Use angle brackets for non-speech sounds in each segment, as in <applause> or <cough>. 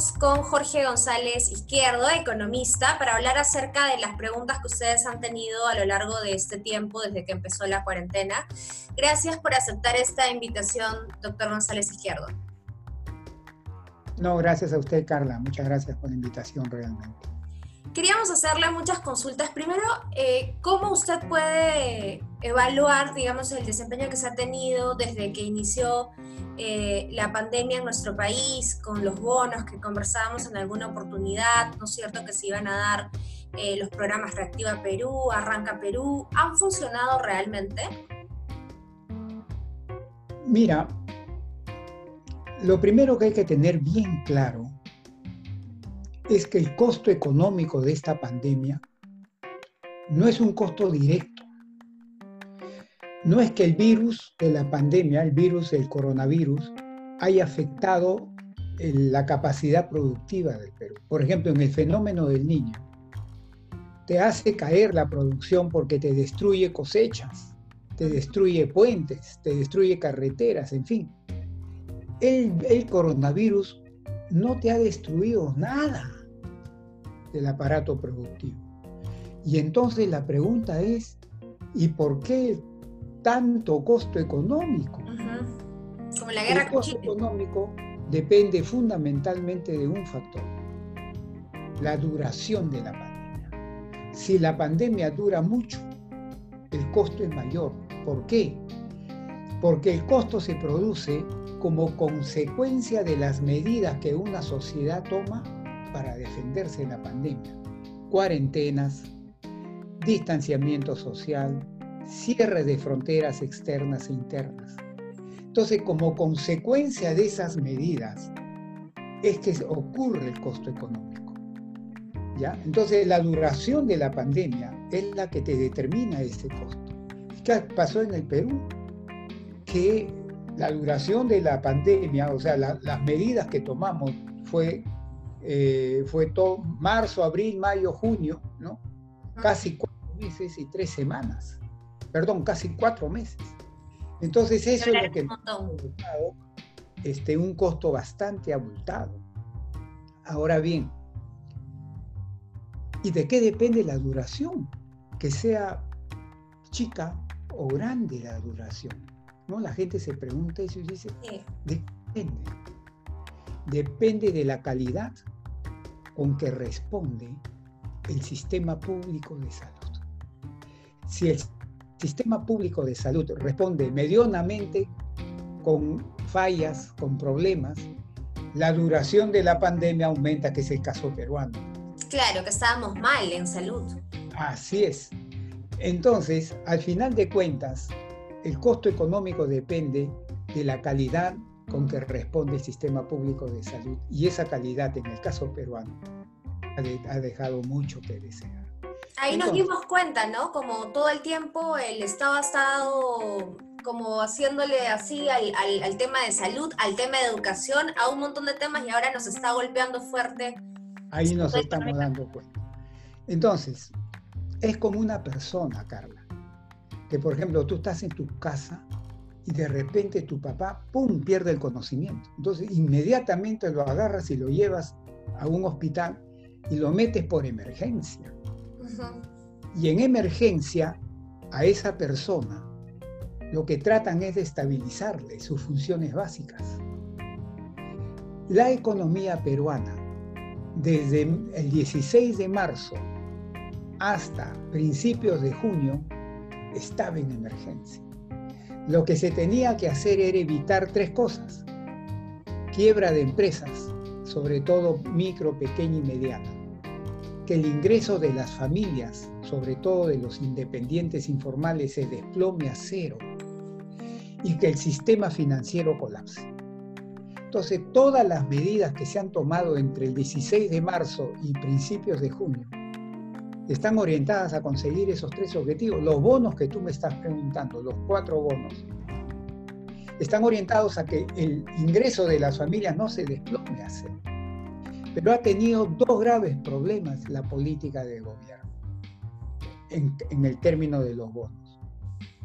estamos con Jorge González Izquierdo, economista, para hablar acerca de las preguntas que ustedes han tenido a lo largo de este tiempo, desde que empezó la cuarentena. Gracias por aceptar esta invitación, doctor González Izquierdo. No, gracias a usted, Carla. Muchas gracias por la invitación realmente. Queríamos hacerle muchas consultas. Primero, eh, ¿cómo usted puede evaluar, digamos, el desempeño que se ha tenido desde que inició eh, la pandemia en nuestro país, con los bonos que conversábamos en alguna oportunidad, ¿no es cierto?, que se iban a dar eh, los programas Reactiva Perú, Arranca Perú, ¿han funcionado realmente? Mira, lo primero que hay que tener bien claro es que el costo económico de esta pandemia no es un costo directo. No es que el virus de la pandemia, el virus del coronavirus, haya afectado la capacidad productiva del Perú. Por ejemplo, en el fenómeno del niño, te hace caer la producción porque te destruye cosechas, te destruye puentes, te destruye carreteras, en fin. El, el coronavirus no te ha destruido nada del aparato productivo. Y entonces la pregunta es, ¿y por qué tanto costo económico? Como la guerra El costo económico depende fundamentalmente de un factor, la duración de la pandemia. Si la pandemia dura mucho, el costo es mayor. ¿Por qué? Porque el costo se produce como consecuencia de las medidas que una sociedad toma para defenderse de la pandemia. Cuarentenas, distanciamiento social, cierre de fronteras externas e internas. Entonces, como consecuencia de esas medidas, es que ocurre el costo económico. ¿ya? Entonces, la duración de la pandemia es la que te determina ese costo. ¿Qué pasó en el Perú? Que la duración de la pandemia, o sea, las medidas que tomamos fue eh, fue todo marzo, abril, mayo, junio, ¿no? Casi cuatro meses y tres semanas. Perdón, casi cuatro meses. Entonces eso es lo que este, un costo bastante abultado. Ahora bien, ¿y de qué depende la duración? Que sea chica o grande la duración. ¿no? La gente se pregunta eso y dice, depende depende de la calidad con que responde el sistema público de salud. Si el sistema público de salud responde medianamente con fallas, con problemas, la duración de la pandemia aumenta, que es el caso peruano. Claro, que estábamos mal en salud. Así es. Entonces, al final de cuentas, el costo económico depende de la calidad con que responde el sistema público de salud. Y esa calidad, en el caso peruano, ha, dejado mucho que desear. Ahí nos dimos cuenta, ¿no? Como todo el tiempo el Estado ha estado como haciéndole así al, al, tema de salud, al tema de educación, a un montón de temas y ahora nos está golpeando fuerte. Ahí nos estamos dando cuenta. Entonces, es como una persona, Carla, que por ejemplo tú estás en tu casa y de repente tu papá, ¡pum!, pierde el conocimiento. Entonces inmediatamente lo agarras y lo llevas a un hospital y lo metes por emergencia. Y en emergencia a esa persona lo que tratan es de estabilizarle sus funciones básicas. La economía peruana, desde el 16 de marzo hasta principios de junio, estaba en emergencia. Lo que se tenía que hacer era evitar tres cosas. Quiebra de empresas, sobre todo micro, pequeña y mediana. Que el ingreso de las familias, sobre todo de los independientes informales, se desplome a cero. Y que el sistema financiero colapse. Entonces, todas las medidas que se han tomado entre el 16 de marzo y principios de junio están orientadas a conseguir esos tres objetivos. Los bonos que tú me estás preguntando, los cuatro bonos, están orientados a que el ingreso de las familias no se desplome a cero. Pero ha tenido dos graves problemas la política de gobierno en, en el término de los bonos.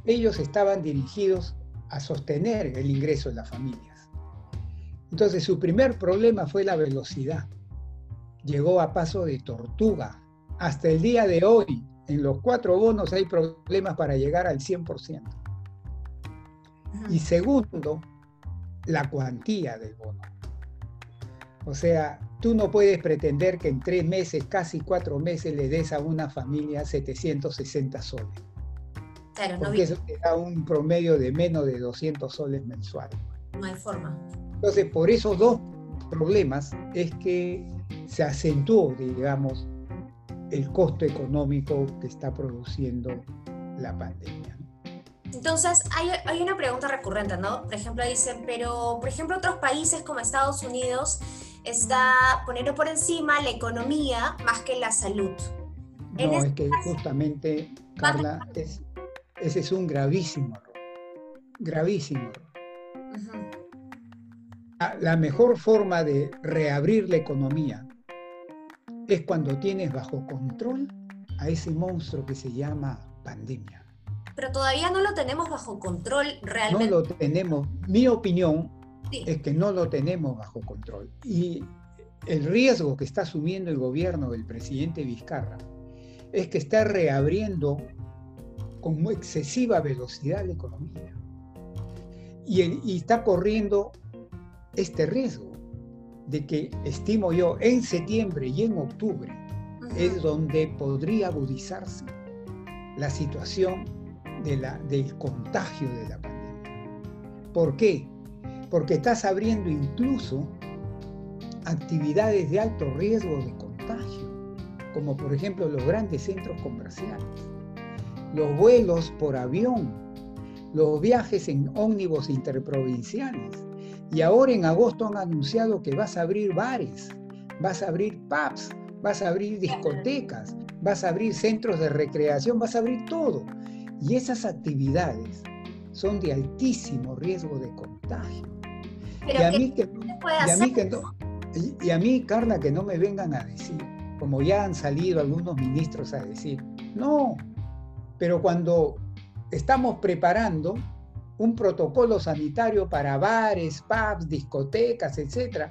Ellos estaban dirigidos a sostener el ingreso de las familias. Entonces su primer problema fue la velocidad. Llegó a paso de tortuga. Hasta el día de hoy, en los cuatro bonos hay problemas para llegar al 100%. Y segundo, la cuantía del bono. O sea, tú no puedes pretender que en tres meses, casi cuatro meses, le des a una familia 760 soles. Claro, porque eso te da un promedio de menos de 200 soles mensuales. No hay forma. Entonces, por esos dos problemas es que se acentuó, digamos, el costo económico que está produciendo la pandemia. Entonces, hay, hay, una pregunta recurrente, ¿no? Por ejemplo, dicen, pero, por ejemplo, otros países como Estados Unidos está poniendo por encima la economía más que la salud. No, es que justamente, Carla, ese es un gravísimo error. Gravísimo error. La mejor forma de reabrir la economía es cuando tienes bajo control a ese monstruo que se llama pandemia. Pero todavía no lo tenemos bajo control realmente. No lo tenemos. Mi opinión es que no lo tenemos bajo control. Y el riesgo que está asumiendo el gobierno del presidente Vizcarra es que está reabriendo con muy excesiva velocidad la economía. Y, y está corriendo este riesgo de que, estimo yo, en septiembre y en octubre es donde podría agudizarse la situación de la, del contagio de la pandemia. ¿Por qué? Porque estás abriendo incluso actividades de alto riesgo de contagio, como por ejemplo los grandes centros comerciales, los vuelos por avión, los viajes en ómnibus interprovinciales. Y ahora en agosto han anunciado que vas a abrir bares, vas a abrir pubs, vas a abrir discotecas, vas a abrir centros de recreación, vas a abrir todo. Y esas actividades son de altísimo riesgo de contagio. Y a mí que, y a mí que no, y, a mí, Carla, que no me vengan a decir, como ya han salido algunos ministros a decir, no, pero cuando estamos preparando un protocolo sanitario para bares, pubs, discotecas, etc.,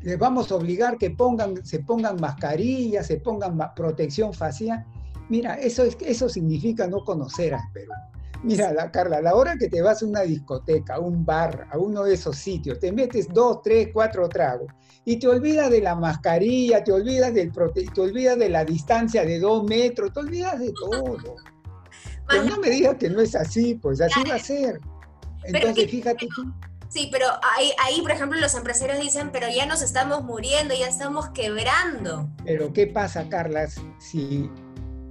les vamos a obligar que pongan, se pongan mascarillas, se pongan protección facial. Mira, eso, es, eso significa no conocer al Perú. Mira, la, Carla, a la hora que te vas a una discoteca, a un bar, a uno de esos sitios, te metes dos, tres, cuatro tragos y te olvidas de la mascarilla, te olvidas, del te olvidas de la distancia de dos metros, te olvidas de todo. Pero no me digas que no es así, pues así va a ser. Entonces, fíjate tú. Sí, pero ahí, ahí, por ejemplo, los empresarios dicen, pero ya nos estamos muriendo, ya estamos quebrando. Pero ¿qué pasa, Carla, si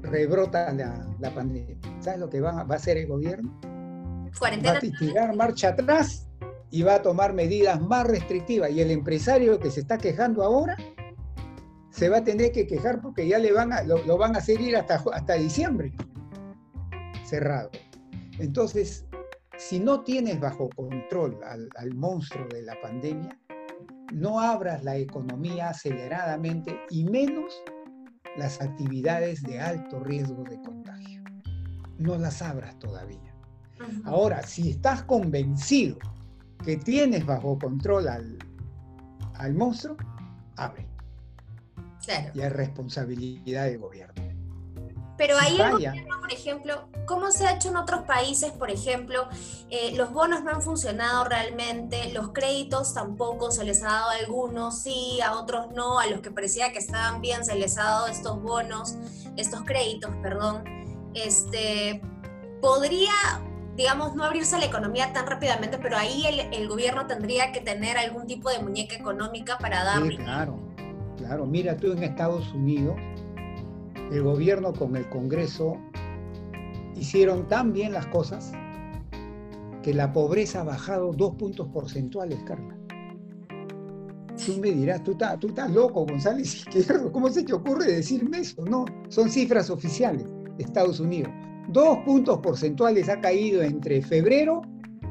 rebrota la, pandemia. ¿Sabes lo que va, a hacer el gobierno? Va a tirar marcha atrás y va a tomar medidas más restrictivas. Y el empresario que se está quejando ahora se va a tener que quejar porque ya le van a, lo, van a seguir hasta, hasta diciembre cerrado. Entonces, si no tienes bajo control al, al monstruo de la pandemia, no abras la economía aceleradamente y menos las actividades de alto riesgo de contagio. No las abras todavía. Ahora, si estás convencido que tienes bajo control al, al monstruo, abre. Claro. Y hay responsabilidad del gobierno. Pero ahí por ejemplo, ¿cómo se ha hecho en otros países? Por ejemplo, eh, los bonos no han funcionado realmente, los créditos tampoco, se les ha dado a algunos sí, a otros no, a los que parecía que estaban bien se les ha dado estos bonos, estos créditos, perdón. Este, podría, digamos, no abrirse la economía tan rápidamente, pero ahí el, gobierno tendría que tener algún tipo de muñeca económica para dar. Sí, claro, claro. Mira, tú en Estados Unidos el gobierno con el Congreso hicieron tan bien las cosas que la pobreza ha bajado dos puntos porcentuales, Carla. Tú me dirás, tú, estás, tú estás loco, González Izquierdo, ¿cómo se te ocurre decirme eso? No, son cifras oficiales de Estados Unidos. Dos puntos porcentuales ha caído entre febrero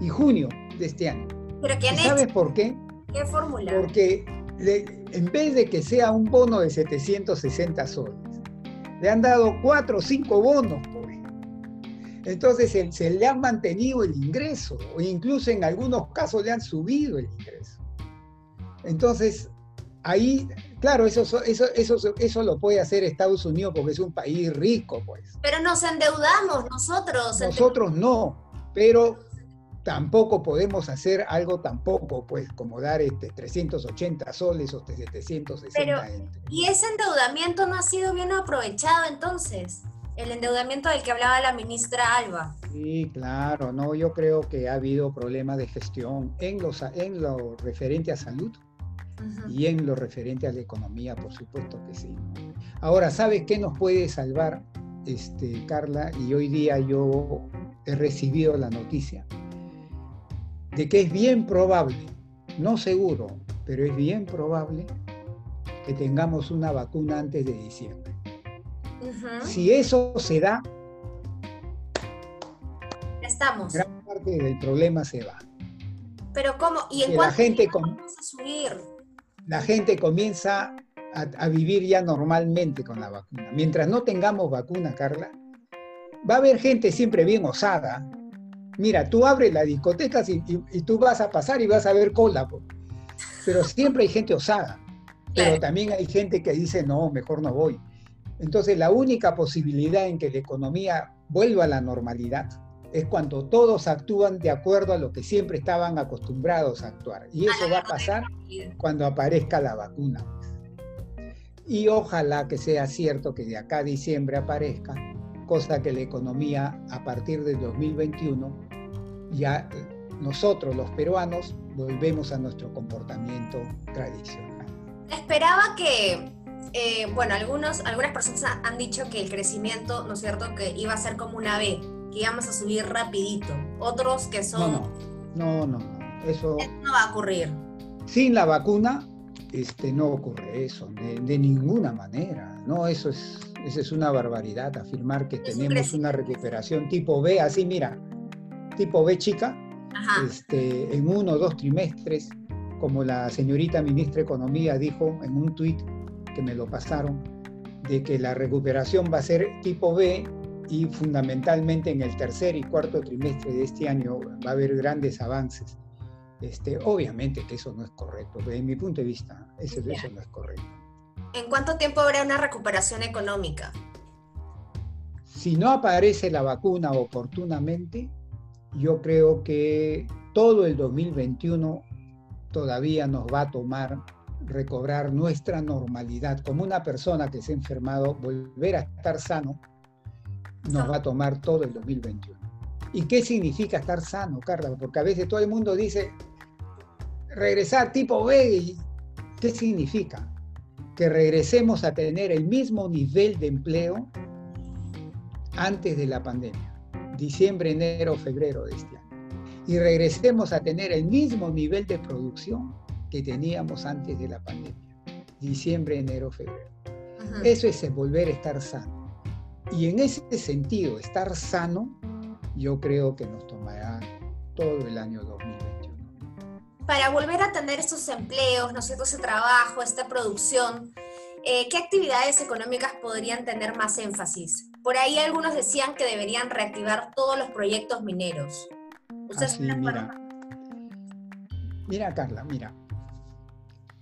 y junio de este año. ¿Pero ¿Sabes por qué? ¿Qué fórmula? Porque en vez de que sea un bono de 760 soles, le han dado cuatro o cinco bonos, pues. Entonces se, le ha mantenido el ingreso, o incluso en algunos casos le han subido el ingreso. Entonces, ahí, claro, eso, eso, eso, eso lo puede hacer Estados Unidos porque es un país rico, pues. Pero nos endeudamos nosotros. Nosotros no, pero tampoco podemos hacer algo tampoco, pues, como dar este, 380 soles o 760. Pero, ¿y ese endeudamiento no ha sido bien aprovechado entonces? El endeudamiento del que hablaba la ministra Alba. Sí, claro, no, yo creo que ha habido problemas de gestión en, los, en lo referente a salud y en lo referente a la economía, por supuesto que sí. Ahora, ¿sabes qué nos puede salvar, este, Carla? Y hoy día yo he recibido la noticia de que es bien probable, no seguro, pero es bien probable que tengamos una vacuna antes de diciembre. Si eso se da, estamos. Gran parte del problema se va. Pero ¿cómo? ¿Y en cuánto la gente vamos a subir? La gente comienza a, a, vivir ya normalmente con la vacuna. Mientras no tengamos vacuna, Carla, va a haber gente siempre bien osada, Mira, tú abres la discoteca y, tú vas a pasar y vas a ver cola, pero siempre hay gente osada, pero también hay gente que dice, no, mejor no voy. Entonces, la única posibilidad en que la economía vuelva a la normalidad es cuando todos actúan de acuerdo a lo que siempre estaban acostumbrados a actuar. Y eso va a pasar cuando aparezca la vacuna. Y ojalá que sea cierto que de acá a diciembre aparezca cosa que la economía a partir del 2021 ya eh, nosotros los peruanos volvemos a nuestro comportamiento tradicional. Esperaba que, eh, bueno, algunos, algunas personas han dicho que el crecimiento, ¿no es cierto?, que iba a ser como una B, que íbamos a subir rapidito. Otros que son... No, no, no, Eso, no va a ocurrir. Sin la vacuna, este, no ocurre eso, de, de ninguna manera. No, eso es esa es una barbaridad, afirmar que tenemos una recuperación tipo B, así mira, tipo B chica, este, en uno o dos trimestres, como la señorita ministra de Economía dijo en un tuit que me lo pasaron, de que la recuperación va a ser tipo B y fundamentalmente en el tercer y cuarto trimestre de este año va a haber grandes avances. Este, obviamente que eso no es correcto, desde mi punto de vista, eso no es correcto. ¿En cuánto tiempo habrá una recuperación económica? Si no aparece la vacuna oportunamente, yo creo que todo el 2021 todavía nos va a tomar recobrar nuestra normalidad. Como una persona que se ha enfermado, volver a estar sano, nos va a tomar todo el 2021. ¿Y qué significa estar sano, Carla? Porque a veces todo el mundo dice, regresar tipo B, ¿qué significa? Que regresemos a tener el mismo nivel de empleo antes de la pandemia, diciembre, enero, febrero de este año. Y regresemos a tener el mismo nivel de producción que teníamos antes de la pandemia, diciembre, enero, febrero. Eso es volver a estar sano. Y en ese sentido, estar sano, yo creo que nos tomará todo el año 2020 para volver a tener estos empleos, ¿no es cierto?, ese trabajo, esta producción, eh, ¿qué actividades económicas podrían tener más énfasis? Por ahí algunos decían que deberían reactivar todos los proyectos mineros. ¿Ustedes mira. mira, Carla, mira.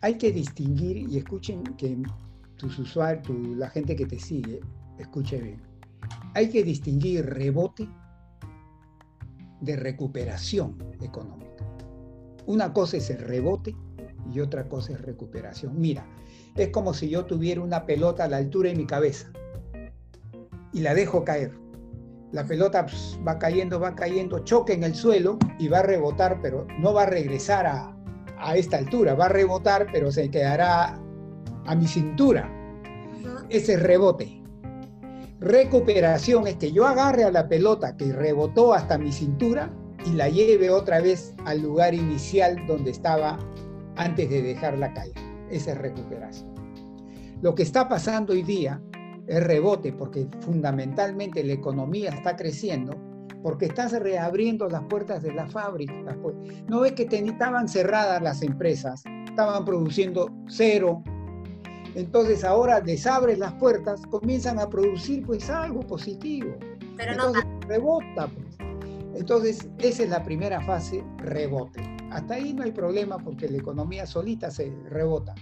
Hay que distinguir, y escuchen que tus usuarios, la gente que te sigue, escuche bien. Hay que distinguir rebote de recuperación económica. Una cosa es el rebote y otra cosa es recuperación. Mira, es como si yo tuviera una pelota a la altura de mi cabeza y la dejo caer. La pelota pues, va cayendo, va cayendo, choca en el suelo y va a rebotar, pero no va a regresar a, esta altura, va a rebotar, pero se quedará a mi cintura. Ese es rebote. Recuperación es que yo agarre a la pelota que rebotó hasta mi cintura y la lleve otra vez al lugar inicial donde estaba antes de dejarla caer. Esa es recuperación. Lo que está pasando hoy día es rebote porque fundamentalmente la economía está creciendo porque estás reabriendo las puertas de las fábricas. No ves que estaban cerradas las empresas, estaban produciendo cero. Entonces ahora desabres las puertas, comienzan a producir pues algo positivo. Pero no rebota. Pues. Entonces, esa es la primera fase, rebote. Hasta ahí no hay problema porque la economía solita se rebota.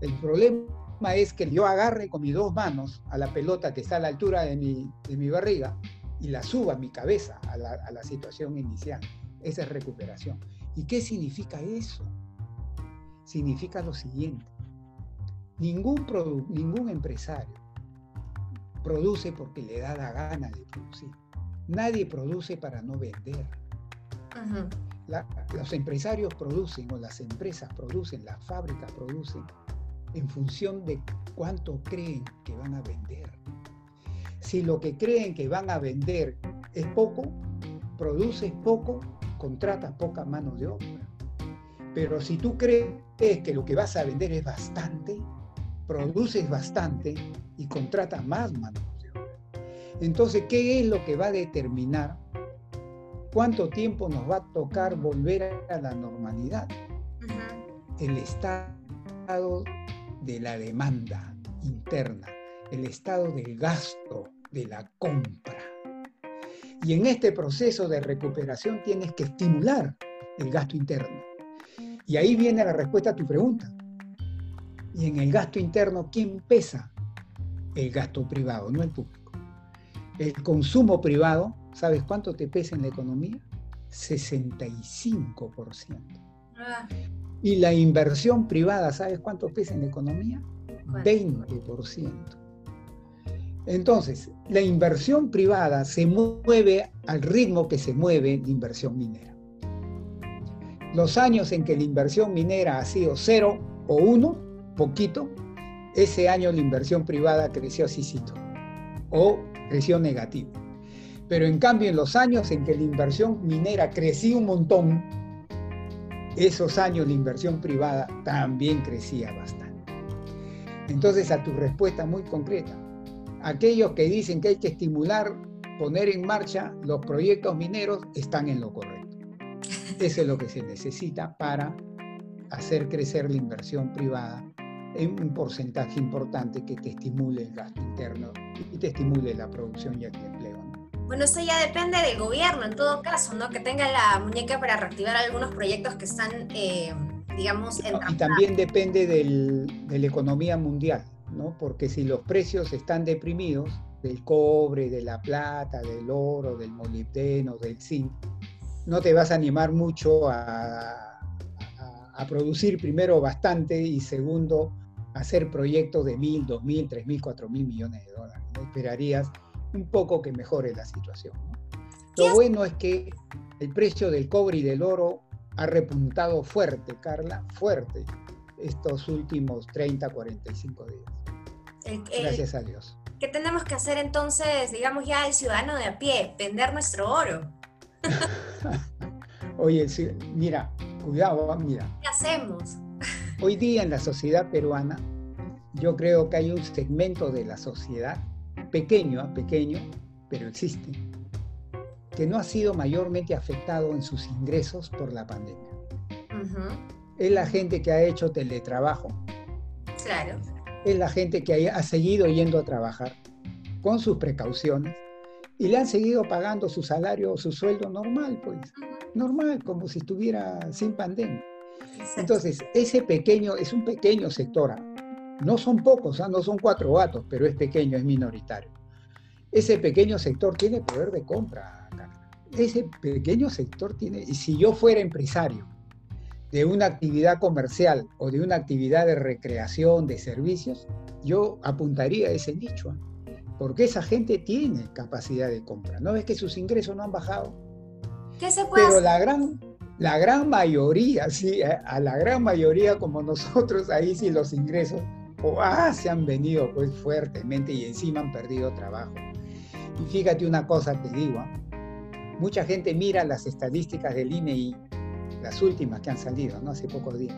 El problema es que yo agarre con mis dos manos a la pelota que está a la altura de mi, de mi barriga y la suba a mi cabeza a la, a la situación inicial. Esa es recuperación. ¿Y qué significa eso? Significa lo siguiente. Ningún, ningún empresario produce porque le da la gana de producir. Nadie produce para no vender. los empresarios producen o las empresas producen, las fábricas producen en función de cuánto creen que van a vender. Si lo que creen que van a vender es poco, produces poco, contratas poca mano de obra. Pero si tú crees que lo que vas a vender es bastante, produces bastante y contratas más mano de obra. Entonces, ¿qué es lo que va a determinar cuánto tiempo nos va a tocar volver a la normalidad? El estado de la demanda interna, el estado del gasto, de la compra. Y en este proceso de recuperación tienes que estimular el gasto interno. Y ahí viene la respuesta a tu pregunta. Y en el gasto interno, ¿quién pesa? El gasto privado, no el público. El consumo privado, ¿sabes cuánto te pesa en la economía? 65%. Ah. Y la inversión privada, ¿sabes cuánto pesa en la economía? 20%. Entonces, la inversión privada se mueve al ritmo que se mueve la inversión minera. Los años en que la inversión minera ha sido cero o uno, poquito, ese año la inversión privada creció así o creció negativo. Pero en cambio, en los años en que la inversión minera creció un montón, esos años la inversión privada también crecía bastante. Entonces, a tu respuesta muy concreta, aquellos que dicen que hay que estimular, poner en marcha los proyectos mineros, están en lo correcto. Eso es lo que se necesita para hacer crecer la inversión privada en un porcentaje importante que te estimule el gasto interno y te estimule la producción y el empleo. Bueno, eso ya depende del gobierno en todo caso, ¿no? Que tenga la muñeca para reactivar algunos proyectos que están, eh, digamos, en... Y también depende de la economía mundial. Porque si los precios están deprimidos, del cobre, de la plata, del oro, del molibdeno, del zinc, no te vas a animar mucho a, producir primero bastante y segundo hacer proyectos de mil, dos mil, tres mil, cuatro mil millones de dólares. Esperarías un poco que mejore la situación. Lo bueno es que el precio del cobre y del oro ha repuntado fuerte, Carla, fuerte, estos últimos 30, 45 días. Gracias a Dios. ¿Qué tenemos que hacer entonces, digamos ya el ciudadano de a pie? Vender nuestro oro. <laughs> Oye, mira, cuidado, mira. ¿Qué hacemos? Hoy día en la sociedad peruana, yo creo que hay un segmento de la sociedad, pequeño, ¿ah? pequeño, pero existe, que no ha sido mayormente afectado en sus ingresos por la pandemia. Es la gente que ha hecho teletrabajo. Claro es la gente que ha seguido yendo a trabajar con sus precauciones y le han seguido pagando su salario o su sueldo normal, pues, normal, como si estuviera sin pandemia. Entonces, ese pequeño, es un pequeño sector, ¿ah? no son pocos, ¿ah? no son cuatro gatos, pero es pequeño, es minoritario. Ese pequeño sector tiene poder de compra. Ese pequeño sector tiene, y si yo fuera empresario de una actividad comercial o de una actividad de recreación, de servicios, yo apuntaría a ese nicho, ¿eh? porque esa gente tiene capacidad de compra. ¿No ves que sus ingresos no han bajado? ¿Qué se puede Pero la gran, la gran mayoría, sí, ¿eh? a la gran mayoría como nosotros, ahí sí los ingresos o ah, se han venido pues fuertemente y encima han perdido trabajo. Y fíjate una cosa te digo, ¿eh? mucha gente mira las estadísticas del INE y las últimas que han salido, ¿no? hace pocos días.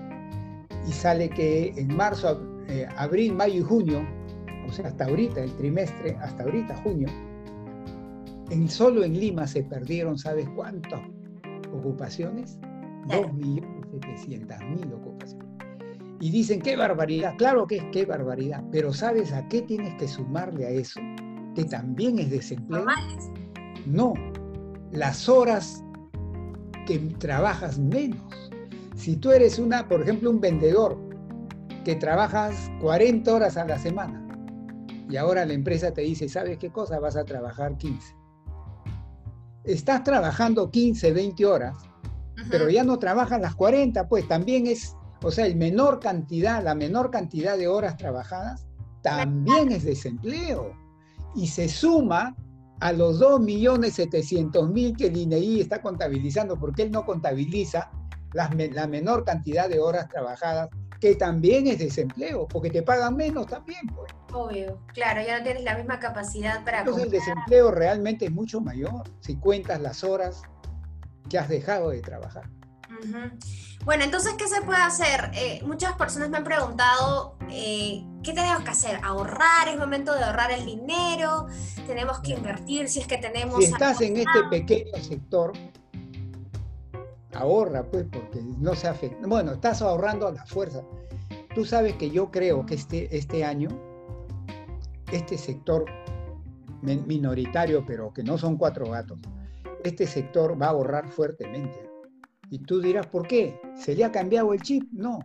Y sale que en marzo, eh, abril, mayo y junio, o sea, hasta ahorita, el trimestre, hasta ahorita, junio, en, solo en Lima se perdieron, ¿sabes cuántas ocupaciones? 2.700.000 ocupaciones. Y dicen, qué barbaridad. Claro que es qué barbaridad. Pero ¿sabes a qué tienes que sumarle a eso? Que también es desempleo. No, las horas que trabajas menos. Si tú eres una, por ejemplo, un vendedor que trabajas 40 horas a la semana y ahora la empresa te dice, ¿sabes qué cosa? Vas a trabajar 15. Estás trabajando 15, 20 horas, pero ya no trabajas las 40, pues también es, o sea, el menor cantidad, la menor cantidad de horas trabajadas también es desempleo. Y se suma a los 2.700.000 que el INEI está contabilizando, porque él no contabiliza la, la menor cantidad de horas trabajadas que también es desempleo, porque te pagan menos también. Pues. Obvio, claro, ya no tienes la misma capacidad para... Entonces el desempleo realmente es mucho mayor si cuentas las horas que has dejado de trabajar. Bueno, entonces, ¿qué se puede hacer? Eh, muchas personas me han preguntado, eh, ¿qué tenemos que hacer? ¿Ahorrar? ¿Es momento de ahorrar el dinero? ¿Tenemos que invertir si es que tenemos... Si estás en este pequeño sector, ahorra, pues, porque no se afecta. Bueno, estás ahorrando a la fuerza. Tú sabes que yo creo que este, este año, este sector minoritario, pero que no son cuatro gatos, este sector va a ahorrar fuertemente. Y tú dirás, ¿por qué? ¿Se le ha cambiado el chip? No.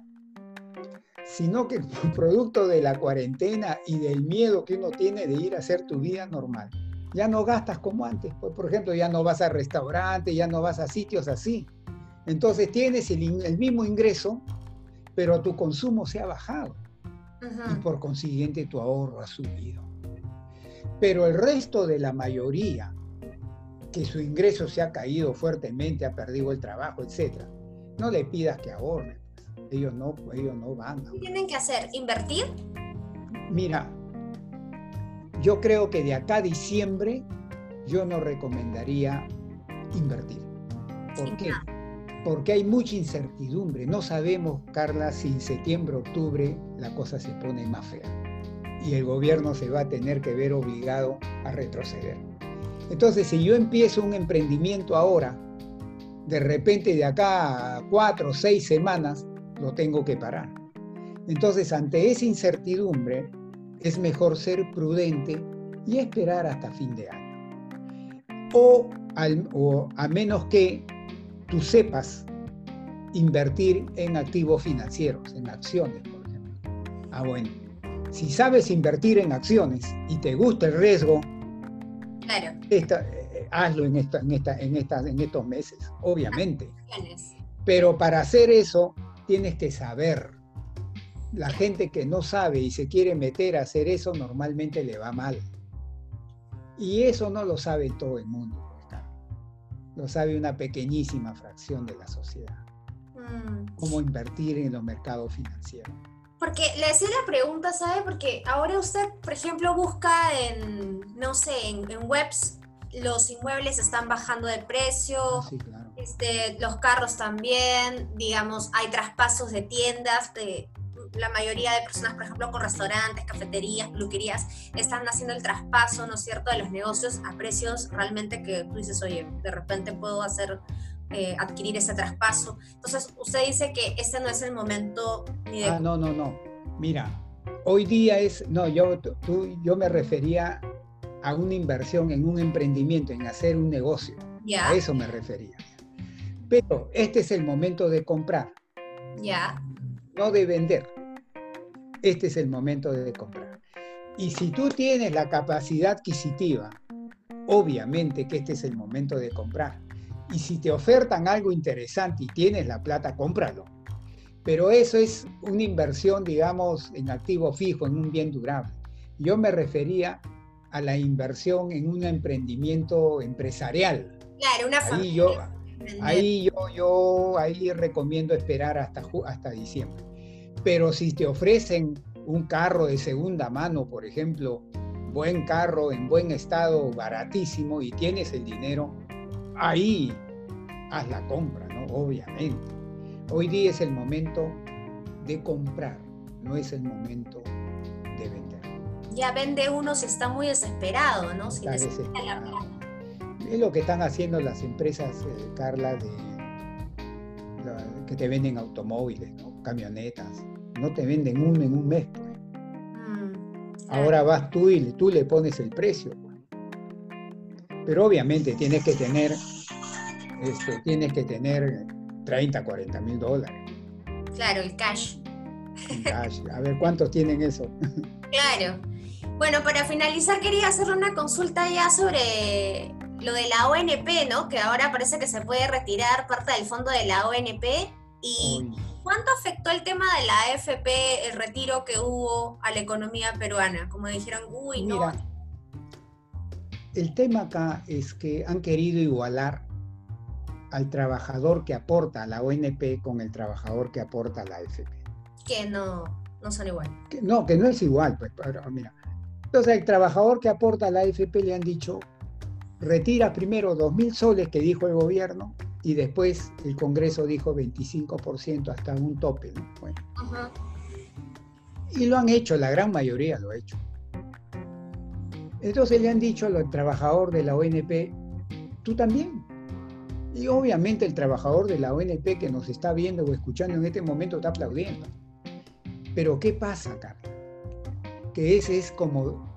Sino que <laughs> producto de la cuarentena y del miedo que uno tiene de ir a hacer tu vida normal, ya no gastas como antes. Pues, por ejemplo, ya no vas a restaurantes, ya no vas a sitios así. Entonces tienes el, mismo ingreso, pero tu consumo se ha bajado. Y por consiguiente tu ahorro ha subido. Pero el resto de la mayoría, que su ingreso se ha caído fuertemente, ha perdido el trabajo, etc., no le pidas que ahorre. Pues. Ellos no, ellos no van. ¿Qué tienen que hacer? ¿Invertir? Mira, yo creo que de acá a diciembre yo no recomendaría invertir. ¿Por qué? Porque hay mucha incertidumbre. No sabemos, Carla, si en septiembre, octubre la cosa se pone más fea y el gobierno se va a tener que ver obligado a retroceder. Entonces, si yo empiezo un emprendimiento ahora, de repente de acá a cuatro o seis semanas, lo tengo que parar. Entonces, ante esa incertidumbre, es mejor ser prudente y esperar hasta fin de año. O, o a menos que tú sepas invertir en activos financieros, en acciones, por ejemplo. Ah, bueno. Si sabes invertir en acciones y te gusta el riesgo, claro. Eh, hazlo en, esta, en, esta, en, en estos meses, obviamente. Pero para hacer eso, tienes que saber. La gente que no sabe y se quiere meter a hacer eso, normalmente le va mal. Y eso no lo sabe todo el mundo lo sabe una pequeñísima fracción de la sociedad. Mm. Cómo invertir en los mercados financieros. Porque le decía la pregunta, ¿sabe? Porque ahora usted, por ejemplo, busca en, no sé, en, webs, los inmuebles están bajando de precio, ah, sí, claro. este, los carros también, digamos, hay traspasos de tiendas, de, la mayoría de personas, por ejemplo, con restaurantes, cafeterías, peluquerías, están haciendo el traspaso, ¿no es cierto?, de los negocios a precios realmente que tú dices, oye, de repente puedo hacer, eh, adquirir ese traspaso. Entonces, usted dice que este no es el momento ni de... Ah, no, no, no. Mira, hoy día es, no, yo, tú, yo me refería a una inversión en un emprendimiento, en hacer un negocio. A eso me refería. Pero este es el momento de comprar. Ya. No de vender este es el momento de comprar. Y si tú tienes la capacidad adquisitiva, obviamente que este es el momento de comprar. Y si te ofertan algo interesante y tienes la plata, cómpralo. Pero eso es una inversión, digamos, en activo fijo, en un bien durable. Yo me refería a la inversión en un emprendimiento empresarial. Claro, una familia. Ahí yo, ahí yo, yo ahí recomiendo esperar hasta, hasta diciembre. Pero si te ofrecen un carro de segunda mano, por ejemplo, buen carro en buen estado, baratísimo, y tienes el dinero, ahí haz la compra, ¿no? Obviamente. Hoy día es el momento de comprar, no es el momento de vender. Ya vende uno si está muy desesperado, ¿no? Si necesita la Es lo que están haciendo las empresas, eh, Carla, de, que te venden automóviles, ¿no? Camionetas no te venden uno en un mes. Pues. Mm, Ahora vas tú y tú le pones el precio. Pues. Pero obviamente tienes que tener este, tienes que tener 30, 40 mil dólares. Claro, el cash. A ver, ¿cuántos tienen eso? <laughs> Claro. Bueno, para finalizar quería hacer una consulta ya sobre lo de la ONP, ¿no? Que ahora parece que se puede retirar parte del fondo de la ONP. ¿Y cuánto afectó el tema de la AFP, el retiro que hubo a la economía peruana? Como dijeron, uy, no. el tema acá es que han querido igualar al trabajador que aporta a la ONP con el trabajador que aporta a la AFP. Que no, no son igual. no, que no es igual, pues, mira. Entonces, el trabajador que aporta a la AFP le han dicho, retira primero 2.000 soles que dijo el gobierno y después el Congreso dijo 25% hasta un tope. Y lo han hecho, la gran mayoría lo ha hecho. Entonces le han dicho al trabajador de la ONP, tú también. Y obviamente el trabajador de la ONP que nos está viendo o escuchando en este momento está aplaudiendo. Pero ¿qué pasa, Carla? Que ese es como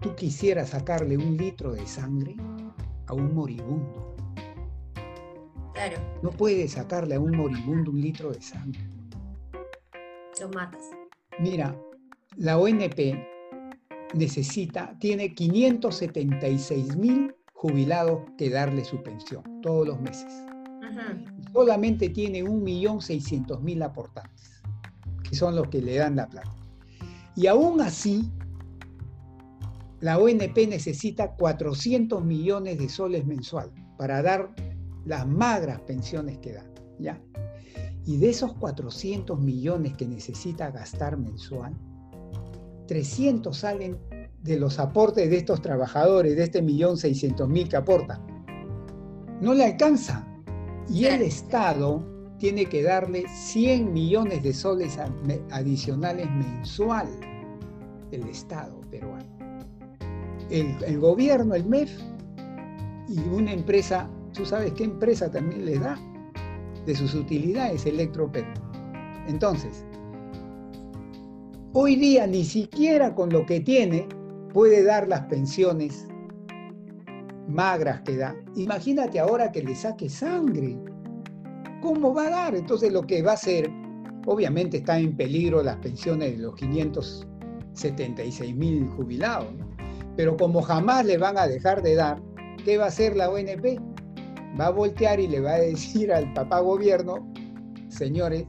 tú quisieras sacarle un litro de sangre a un moribundo. Claro. No puedes sacarle a un moribundo un litro de sangre. Lo matas. Mira, la ONP necesita, tiene 576 mil jubilados que darle su pensión todos los meses. Solamente tiene 1.600.000 aportantes, que son los que le dan la plata. Y aún así, la ONP necesita 400 millones de soles mensual para dar las magras pensiones que dan. ¿ya? Y de esos 400 millones que necesita gastar mensual, 300 salen de los aportes de estos trabajadores, de este millón seiscientos mil que aportan. No le alcanza. Y el Estado tiene que darle 100 millones de soles adicionales mensual. El Estado peruano. El, el gobierno, el MEF y una empresa, ¿tú sabes qué empresa también les da? De sus utilidades, Electroperú. Entonces, hoy día ni siquiera con lo que tiene puede dar las pensiones magras que da. Imagínate ahora que le saque sangre. ¿Cómo va a dar? Entonces lo que va a hacer, obviamente están en peligro las pensiones de los 576 mil jubilados, pero como jamás le van a dejar de dar, ¿qué va a hacer la ONP? Va a voltear y le va a decir al papá gobierno, señores,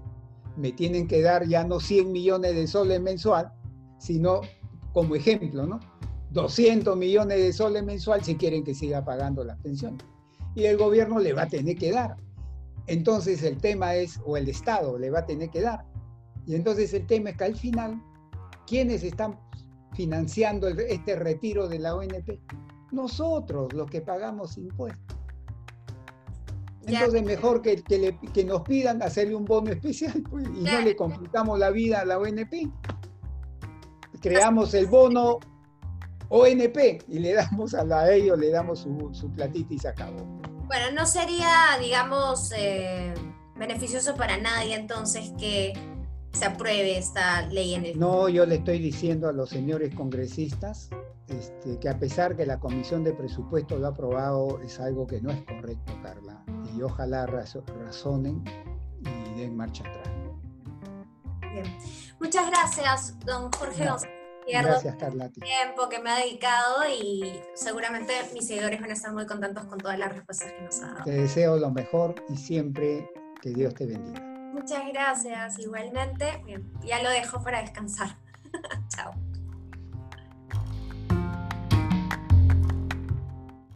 me tienen que dar ya no 100 millones de soles mensual, sino como ejemplo, ¿no? 200 millones de soles mensual si quieren que siga pagando las pensiones. Y el gobierno le va a tener que dar. Entonces el tema es, o el Estado le va a tener que dar. Y entonces el tema es que al final, ¿quiénes están financiando este retiro de la ONP? Nosotros, los que pagamos impuestos. Entonces mejor que, que, nos pidan hacerle un bono especial pues, y no le complicamos la vida a la ONP. Creamos el bono ONP y le damos a, la, ellos, le damos su, su, platita y se acabó. Bueno, no sería, digamos, eh, beneficioso para nadie entonces que se apruebe esta ley en el... No, yo le estoy diciendo a los señores congresistas este, que a pesar que la Comisión de Presupuestos lo ha aprobado, es algo que no es correcto, Carla, y ojalá razonen y den marcha atrás. Bien. Muchas gracias, don Jorge Gracias, Carla. tiempo que me ha dedicado y seguramente mis seguidores van a estar muy contentos con todas las respuestas que nos ha dado. Te deseo lo mejor y siempre que Dios te bendiga. Muchas gracias, igualmente. Bien, ya lo dejo para descansar. <laughs>